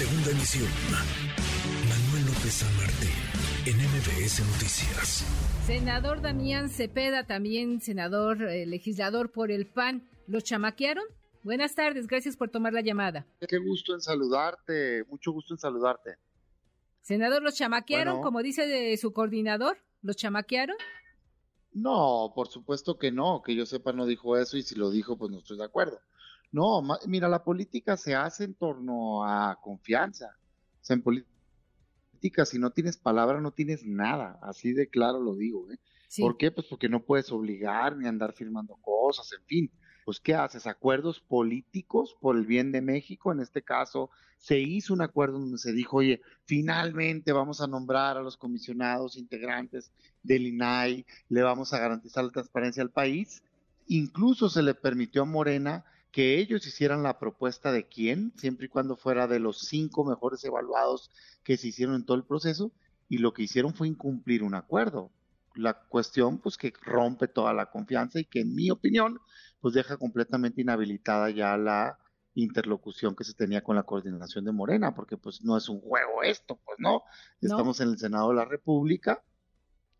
Segunda emisión. Manuel López San Martín, en MBS Noticias. Senador Damián Cepeda, también senador, eh, legislador por el PAN, ¿los chamaquearon? Buenas tardes, gracias por tomar la llamada. Qué gusto en saludarte, mucho gusto en saludarte. Senador, ¿los chamaquearon, como dice de su coordinador? ¿Los chamaquearon? No, por supuesto que no, que yo sepa no dijo eso y si lo dijo, pues no estoy de acuerdo. No, mira, la política se hace en torno a confianza. O sea, en política, si no tienes palabra, no tienes nada. Así de claro lo digo. ¿eh? ¿Por qué? Pues porque no puedes obligar ni andar firmando cosas, en fin. Pues, ¿qué haces? Acuerdos políticos por el bien de México. En este caso, se hizo un acuerdo donde se dijo, oye, finalmente vamos a nombrar a los comisionados integrantes del INAI, le vamos a garantizar la transparencia al país. Incluso se le permitió a Morena que ellos hicieran la propuesta de quién, siempre y cuando fuera de los cinco mejores evaluados que se hicieron en todo el proceso, y lo que hicieron fue incumplir un acuerdo. La cuestión, pues, que rompe toda la confianza y que, en mi opinión, pues deja completamente inhabilitada ya la interlocución que se tenía con la coordinación de Morena, porque pues no es un juego esto, pues no, estamos en el Senado de la República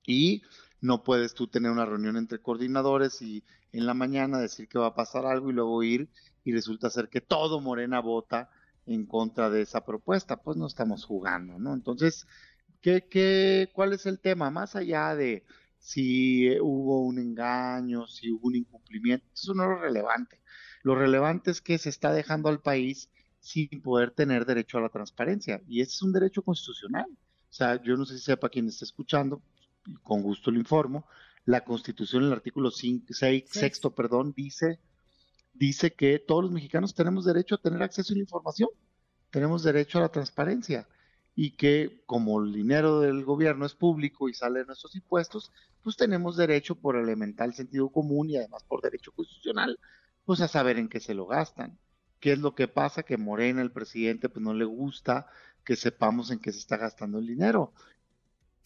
y no puedes tú tener una reunión entre coordinadores y en la mañana decir que va a pasar algo y luego ir y resulta ser que todo Morena vota en contra de esa propuesta, pues no estamos jugando, ¿no? Entonces, ¿qué, qué, ¿cuál es el tema? Más allá de si hubo un engaño, si hubo un incumplimiento, eso no es lo relevante. Lo relevante es que se está dejando al país sin poder tener derecho a la transparencia y ese es un derecho constitucional. O sea, yo no sé si sepa quien está escuchando, con gusto lo informo, la Constitución, el artículo 6, sexto, perdón, dice, dice que todos los mexicanos tenemos derecho a tener acceso a la información, tenemos derecho a la transparencia y que como el dinero del gobierno es público y sale de nuestros impuestos, pues tenemos derecho por elemental sentido común y además por derecho constitucional, pues a saber en qué se lo gastan. ¿Qué es lo que pasa? Que Morena, el presidente, pues no le gusta que sepamos en qué se está gastando el dinero.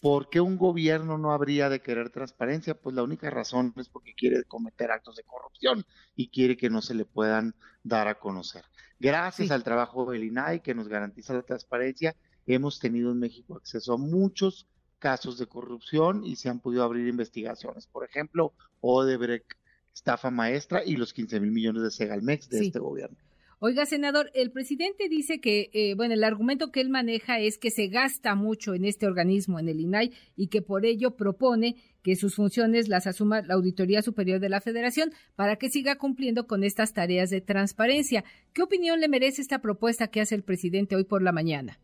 ¿Por qué un gobierno no habría de querer transparencia? Pues la única razón es porque quiere cometer actos de corrupción y quiere que no se le puedan dar a conocer. Gracias al trabajo del INAI que nos garantiza la transparencia, hemos tenido en México acceso a muchos casos de corrupción y se han podido abrir investigaciones. Por ejemplo, Odebrecht, estafa maestra y los 15 mil millones de Segalmex de este gobierno. Oiga, senador, el presidente dice que, eh, bueno, el argumento que él maneja es que se gasta mucho en este organismo, en el INAI, y que por ello propone que sus funciones las asuma la Auditoría Superior de la Federación para que siga cumpliendo con estas tareas de transparencia. ¿Qué opinión le merece esta propuesta que hace el presidente hoy por la mañana?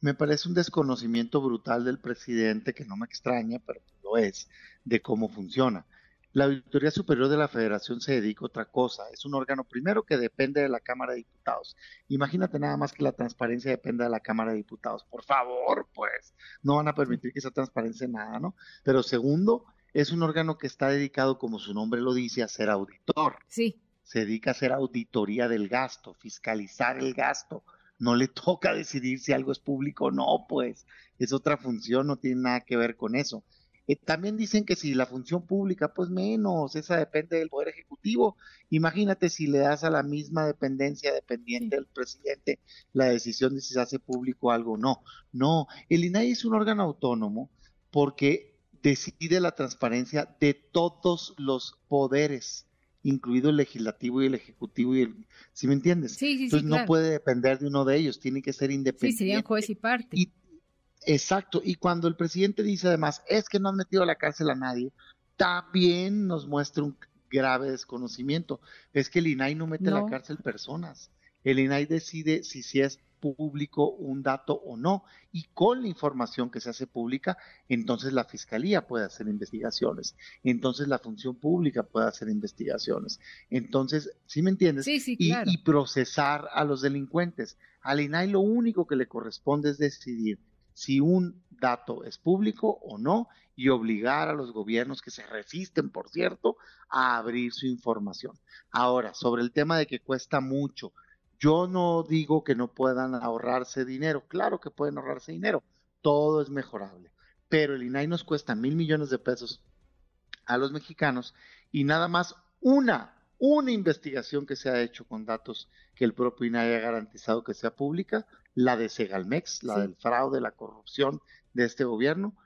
Me parece un desconocimiento brutal del presidente, que no me extraña, pero lo es, de cómo funciona. La Auditoría Superior de la Federación se dedica a otra cosa. Es un órgano primero que depende de la Cámara de Diputados. Imagínate nada más que la transparencia dependa de la Cámara de Diputados. Por favor, pues, no van a permitir que esa transparencia nada, ¿no? Pero segundo, es un órgano que está dedicado, como su nombre lo dice, a ser auditor. Sí. Se dedica a hacer auditoría del gasto, fiscalizar el gasto. No le toca decidir si algo es público o no, pues es otra función, no tiene nada que ver con eso eh, también dicen que si la función pública, pues menos, esa depende del Poder Ejecutivo. Imagínate si le das a la misma dependencia dependiente del presidente la decisión de si se hace público algo o no. No, el INAI es un órgano autónomo porque decide la transparencia de todos los poderes incluido el legislativo y el ejecutivo y el, ¿sí me entiendes? Sí, sí, Entonces no puede depender de uno de ellos, tiene que ser independiente. Sí, serían juez y parte. Exacto, y cuando el presidente dice además, es que no han metido a la cárcel a nadie, también nos muestra un grave desconocimiento. Es que el INAI no mete a la cárcel personas. El INAI decide si, si es público un dato o no. Y con la información que se hace pública, entonces la fiscalía puede hacer investigaciones. Entonces la función pública puede hacer investigaciones. Entonces, ¿sí me entiendes? Sí, sí, claro. y, y procesar a los delincuentes. Al INAI lo único que le corresponde es decidir si un dato es público o no y obligar a los gobiernos que se resisten, por cierto, a abrir su información. Ahora, sobre el tema de que cuesta mucho, yo no digo que no puedan ahorrarse dinero, claro que pueden ahorrarse dinero, todo es mejorable, pero el INAI nos cuesta mil millones de pesos a los mexicanos y nada más una una investigación que se ha hecho con datos que el propio INAI ha garantizado que sea pública, la de Segalmex, la del fraude, la corrupción de este gobierno,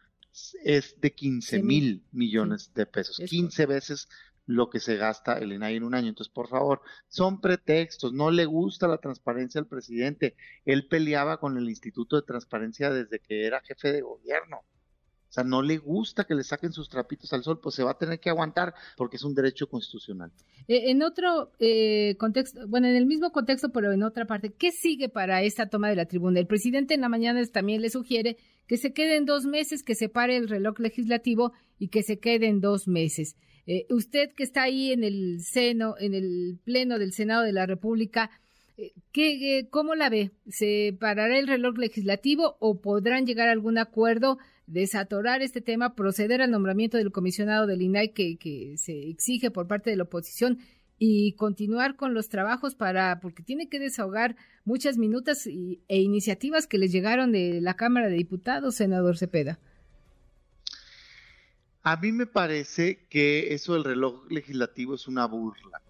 es de 15 mil millones de pesos, 15 veces lo que se gasta el INAI en un año. Entonces, por favor, son pretextos, no le gusta la transparencia al presidente. Él peleaba con el Instituto de Transparencia desde que era jefe de gobierno. O sea, no le gusta que le saquen sus trapitos al sol, pues se va a tener que aguantar porque es un derecho constitucional. Eh, en otro eh, contexto, bueno, en el mismo contexto, pero en otra parte, ¿qué sigue para esta toma de la tribuna? El presidente en la mañana también le sugiere que se queden dos meses, que se pare el reloj legislativo y que se queden dos meses. Eh, usted que está ahí en el seno, en el pleno del Senado de la República, ¿qué, ¿cómo la ve? ¿Se parará el reloj legislativo o podrán llegar a algún acuerdo? Desatorar este tema, proceder al nombramiento del comisionado del INAI que, se exige por parte de la oposición y continuar con los trabajos para, porque tiene que desahogar muchas minutas e iniciativas que les llegaron de la Cámara de Diputados, senador Cepeda. A mí me parece que eso del reloj legislativo es una burla.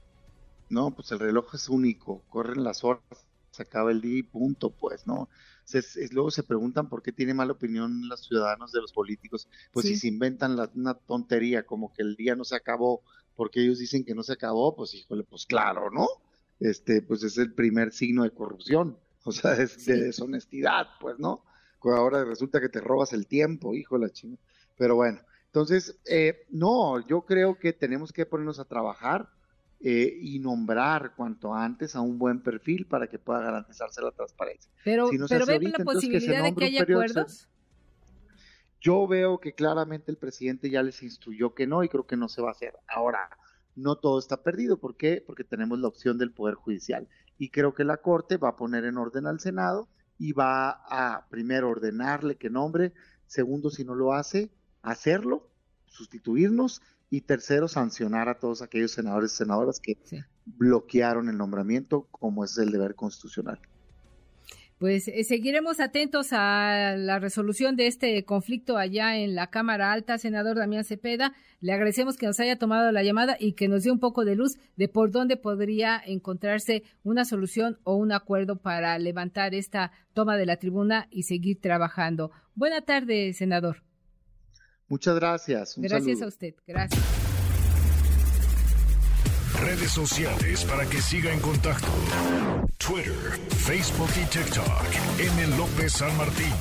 No, pues el reloj es único, corren las horas, se acaba el día y punto, pues, ¿no? luego se preguntan por qué tiene mala opinión los ciudadanos de los políticos, pues si se inventan una tontería como que el día no se acabó porque ellos dicen que no se acabó, pues híjole, pues claro, ¿no? Este, pues es el primer signo de corrupción, o sea, es de deshonestidad, pues, ¿no? Ahora resulta que te robas el tiempo, híjole, chinga. Pero bueno, entonces, eh, no, yo creo que tenemos que ponernos a trabajar eh, y nombrar cuanto antes a un buen perfil para que pueda garantizarse la transparencia. Pero, pero ve la posibilidad de que haya acuerdos. Yo veo que claramente el presidente ya les instruyó que no y creo que no se va a hacer. Ahora, no todo está perdido. ¿Por qué? Porque tenemos la opción del Poder Judicial. Y creo que la Corte va a poner en orden al Senado y va a, primero, ordenarle que nombre, segundo, si no lo hace, hacerlo, sustituirnos y tercero, sancionar a todos aquellos senadores y senadoras que bloquearon el nombramiento, como es el deber constitucional. Pues eh, seguiremos atentos a la resolución de este conflicto allá en la Cámara Alta, senador Damián Cepeda. Le agradecemos que nos haya tomado la llamada y que nos dé un poco de luz de por dónde podría encontrarse una solución o un acuerdo para levantar esta toma de la tribuna y seguir trabajando. Buena tarde, senador. Muchas gracias. gracias a usted. Gracias. Redes sociales para que siga en contacto: Twitter, Facebook y TikTok. M. López San Martín.